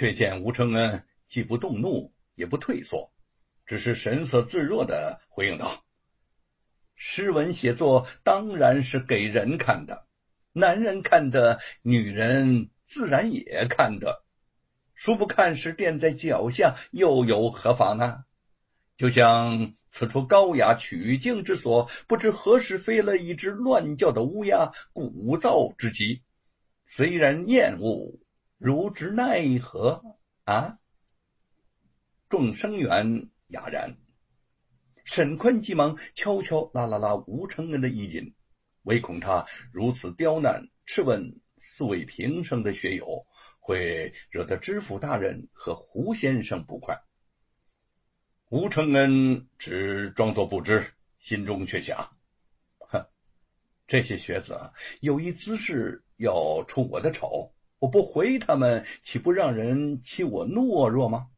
却见吴承恩既不动怒，也不退缩，只是神色自若的回应道：“诗文写作当然是给人看的，男人看的，女人自然也看的。书不看时垫在脚下，又有何妨呢？就像此处高雅曲静之所，不知何时飞了一只乱叫的乌鸦，鼓噪之极。虽然厌恶。”如之奈何啊？众生员哑然。沈坤急忙悄悄拉了拉吴承恩的衣襟，唯恐他如此刁难斥问素未平生的学友，会惹得知府大人和胡先生不快。吴承恩只装作不知，心中却想：哼，这些学子有一姿势要出我的丑。我不回他们，岂不让人欺我懦弱吗？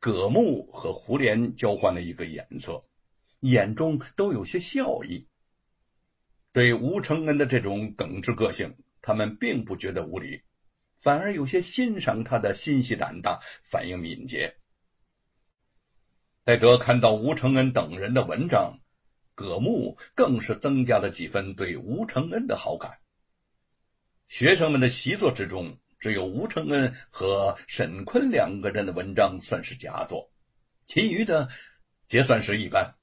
葛木和胡莲交换了一个眼色，眼中都有些笑意。对吴承恩的这种耿直个性，他们并不觉得无礼，反而有些欣赏他的心细胆大，反应敏捷。戴德看到吴承恩等人的文章，葛木更是增加了几分对吴承恩的好感。学生们的习作之中，只有吴承恩和沈坤两个人的文章算是佳作，其余的皆算是一般。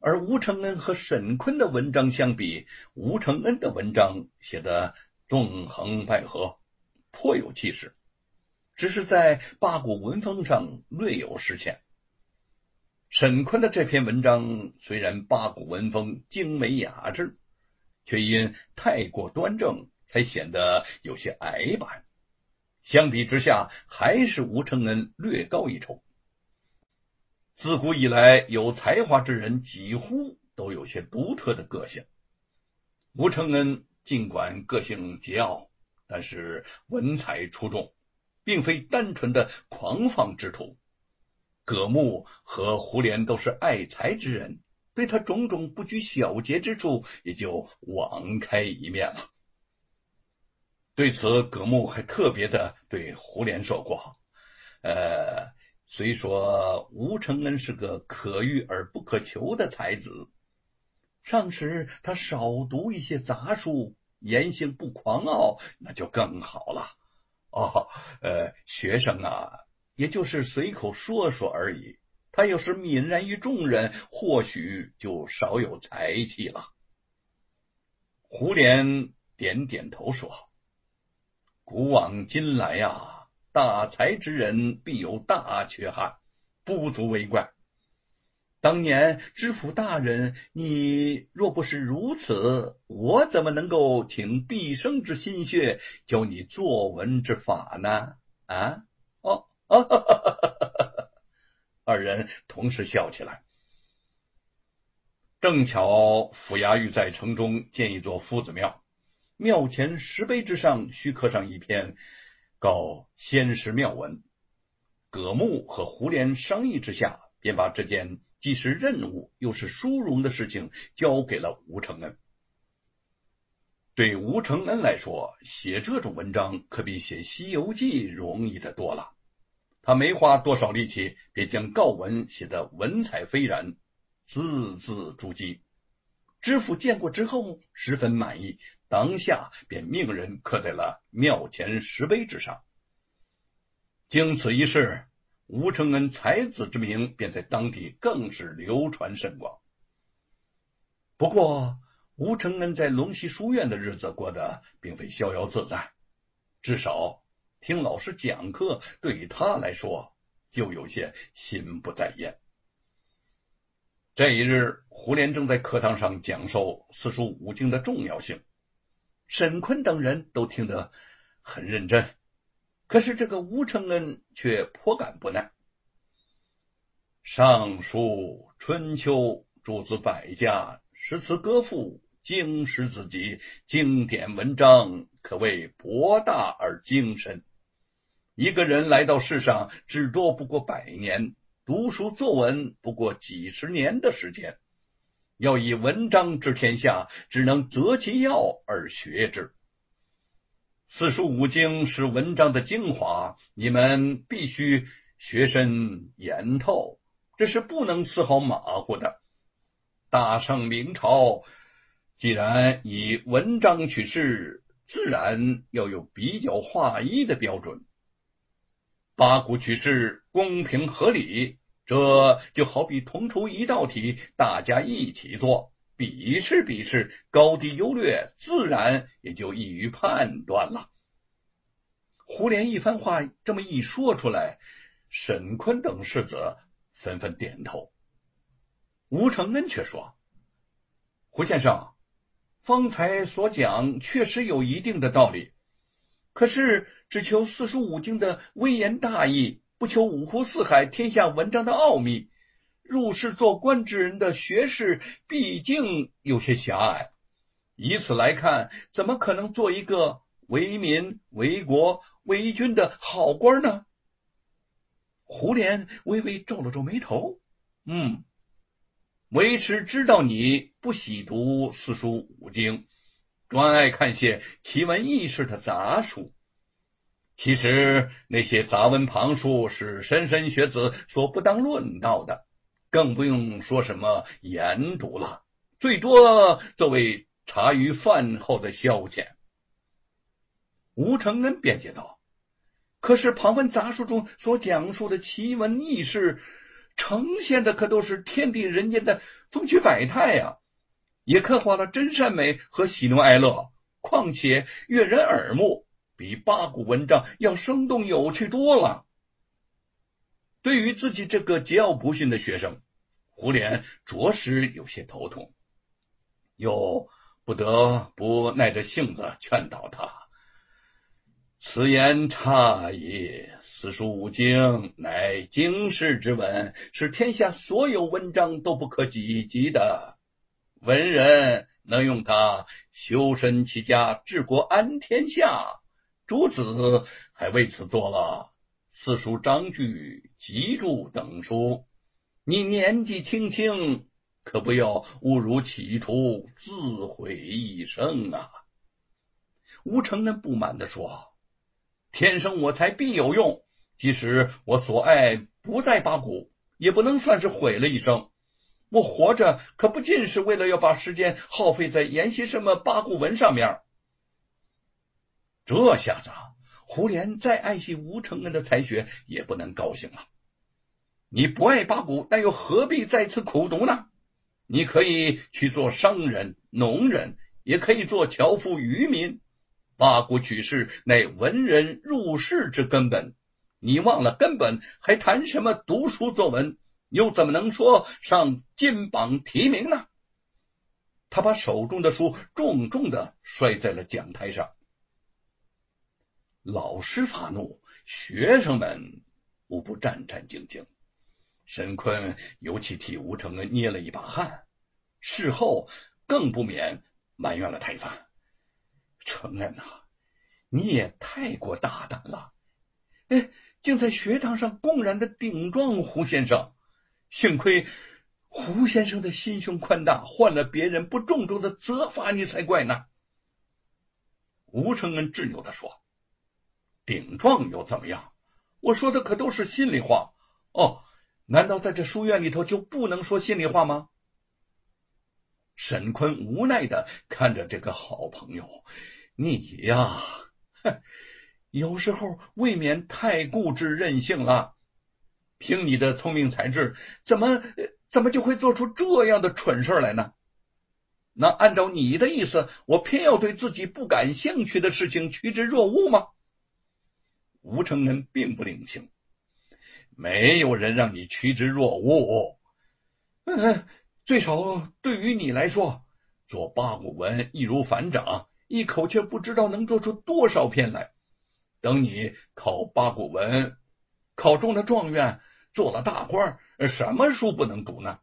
而吴承恩和沈坤的文章相比，吴承恩的文章写的纵横捭阖，颇有气势，只是在八股文风上略有失欠。沈坤的这篇文章虽然八股文风精美雅致，却因太过端正。才显得有些矮板，相比之下，还是吴承恩略高一筹。自古以来，有才华之人几乎都有些独特的个性。吴承恩尽管个性桀骜，但是文采出众，并非单纯的狂放之徒。葛木和胡琏都是爱才之人，对他种种不拘小节之处，也就网开一面了。对此，葛木还特别的对胡琏说过：“呃，虽说吴承恩是个可遇而不可求的才子，尚时他少读一些杂书，言行不狂傲，那就更好了。哦，呃，学生啊，也就是随口说说而已。他要是泯然于众人，或许就少有才气了。”胡琏点点头说。古往今来呀，大才之人必有大缺憾，不足为怪。当年知府大人，你若不是如此，我怎么能够请毕生之心血教你作文之法呢？啊？哦，哈、哦、哈二人同时笑起来。正巧府衙狱在城中建一座夫子庙。庙前石碑之上需刻上一篇告仙师庙文。葛木和胡琏商议之下，便把这件既是任务又是殊荣的事情交给了吴承恩。对吴承恩来说，写这种文章可比写《西游记》容易的多了。他没花多少力气，便将告文写得文采斐然，字字珠玑。知府见过之后，十分满意。当下便命人刻在了庙前石碑之上。经此一事，吴承恩才子之名便在当地更是流传甚广。不过，吴承恩在龙溪书院的日子过得并非逍遥自在，至少听老师讲课对于他来说就有些心不在焉。这一日，胡琏正在课堂上讲授四书五经的重要性。沈坤等人都听得很认真，可是这个吴承恩却颇感不耐。尚书、春秋、诸子百家、诗词歌赋、经史子集、经典文章，可谓博大而精深。一个人来到世上，至多不过百年，读书作文不过几十年的时间。要以文章治天下，只能择其要而学之。四书五经是文章的精华，你们必须学深研透，这是不能丝毫马虎的。大圣明朝既然以文章取士，自然要有比较划一的标准。八股取士公平合理，这就好比同出一道题，大家一起做。比试比试，高低优劣，自然也就易于判断了。胡连一番话这么一说出来，沈坤等世子纷纷点头。吴承恩却说：“胡先生，方才所讲确实有一定的道理，可是只求四书五经的微言大义，不求五湖四海天下文章的奥秘。”入仕做官之人的学识毕竟有些狭隘，以此来看，怎么可能做一个为民、为国、为君的好官呢？胡连微微皱了皱眉头，嗯，为师知道你不喜读四书五经，专爱看些奇闻异事的杂书。其实那些杂文旁书是莘莘学子所不当论道的。更不用说什么研读了，最多作为茶余饭后的消遣。吴承恩辩解道：“可是旁文杂书中所讲述的奇闻异事，呈现的可都是天地人间的风趣百态呀，也刻画了真善美和喜怒哀乐，况且悦人耳目，比八股文章要生动有趣多了。”对于自己这个桀骜不驯的学生，胡琏着实有些头痛，又不得不耐着性子劝导他：“此言差矣，四书五经乃经世之文，是天下所有文章都不可企及的。文人能用它修身齐家、治国安天下，诸子还为此做了。”四书章句集注等书，你年纪轻轻，可不要误入歧途，自毁一生啊！吴承恩不满的说：“天生我材必有用，即使我所爱不在八股，也不能算是毁了一生。我活着可不尽是为了要把时间耗费在研习什么八股文上面。”这下子。胡连再爱惜吴承恩的才学，也不能高兴了。你不爱八股，那又何必在此苦读呢？你可以去做商人、农人，也可以做樵夫、渔民。八股取士乃文人入世之根本，你忘了根本，还谈什么读书作文？又怎么能说上金榜题名呢？他把手中的书重重的摔在了讲台上。老师发怒，学生们无不战战兢兢。沈坤尤其替吴承恩捏了一把汗，事后更不免埋怨了他一番：“承恩呐，你也太过大胆了！哎，竟在学堂上公然的顶撞胡先生。幸亏胡先生的心胸宽大，换了别人不重重的责罚你才怪呢。”吴承恩执拗的说。顶撞又怎么样？我说的可都是心里话哦。难道在这书院里头就不能说心里话吗？沈坤无奈的看着这个好朋友，你呀，哼，有时候未免太固执任性了。凭你的聪明才智，怎么怎么就会做出这样的蠢事来呢？那按照你的意思，我偏要对自己不感兴趣的事情趋之若鹜吗？吴承恩并不领情，没有人让你趋之若鹜。嗯，最少对于你来说，做八股文易如反掌，一口气不知道能做出多少篇来。等你考八股文，考中了状元，做了大官，什么书不能读呢？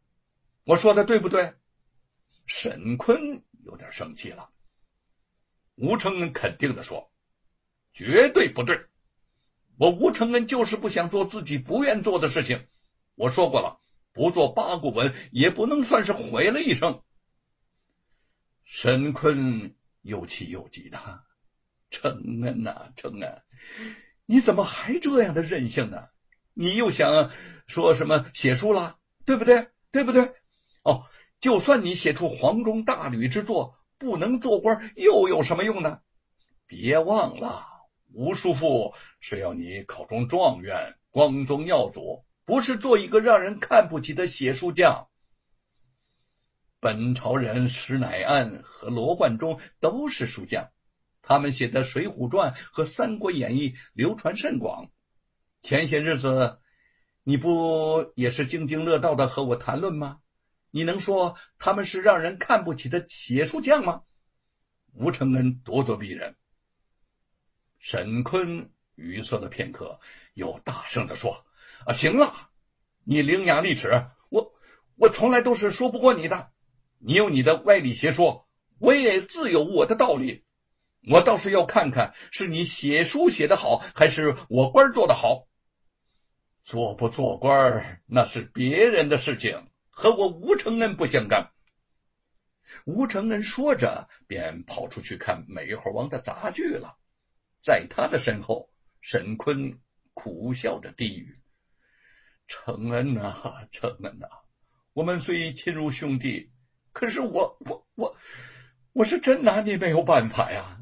我说的对不对？沈坤有点生气了。吴承恩肯定的说：“绝对不对。”我吴承恩就是不想做自己不愿做的事情。我说过了，不做八股文也不能算是毁了一生。沈坤又气又急的，承恩呐，承恩，你怎么还这样的任性呢？你又想说什么写书啦？对不对？对不对？哦，就算你写出黄钟大吕之作，不能做官又有什么用呢？别忘了，吴叔父是要你考中状元，光宗耀祖，不是做一个让人看不起的写书匠。本朝人石乃安和罗贯中都是书匠。他们写的《水浒传》和《三国演义》流传甚广。前些日子，你不也是津津乐道的和我谈论吗？你能说他们是让人看不起的写书匠吗？吴承恩咄咄逼人。沈坤语塞了片刻，又大声的说：“啊，行了，你伶牙俐齿，我我从来都是说不过你的。你有你的歪理邪说，我也自有我的道理。”我倒是要看看，是你写书写的好，还是我官做的好。做不做官那是别人的事情，和我吴承恩不相干。吴承恩说着，便跑出去看《美猴王》的杂剧了。在他的身后，沈坤苦笑着低语：“承恩呐，承恩呐，我们虽亲如兄弟，可是我我我我是真拿你没有办法呀。”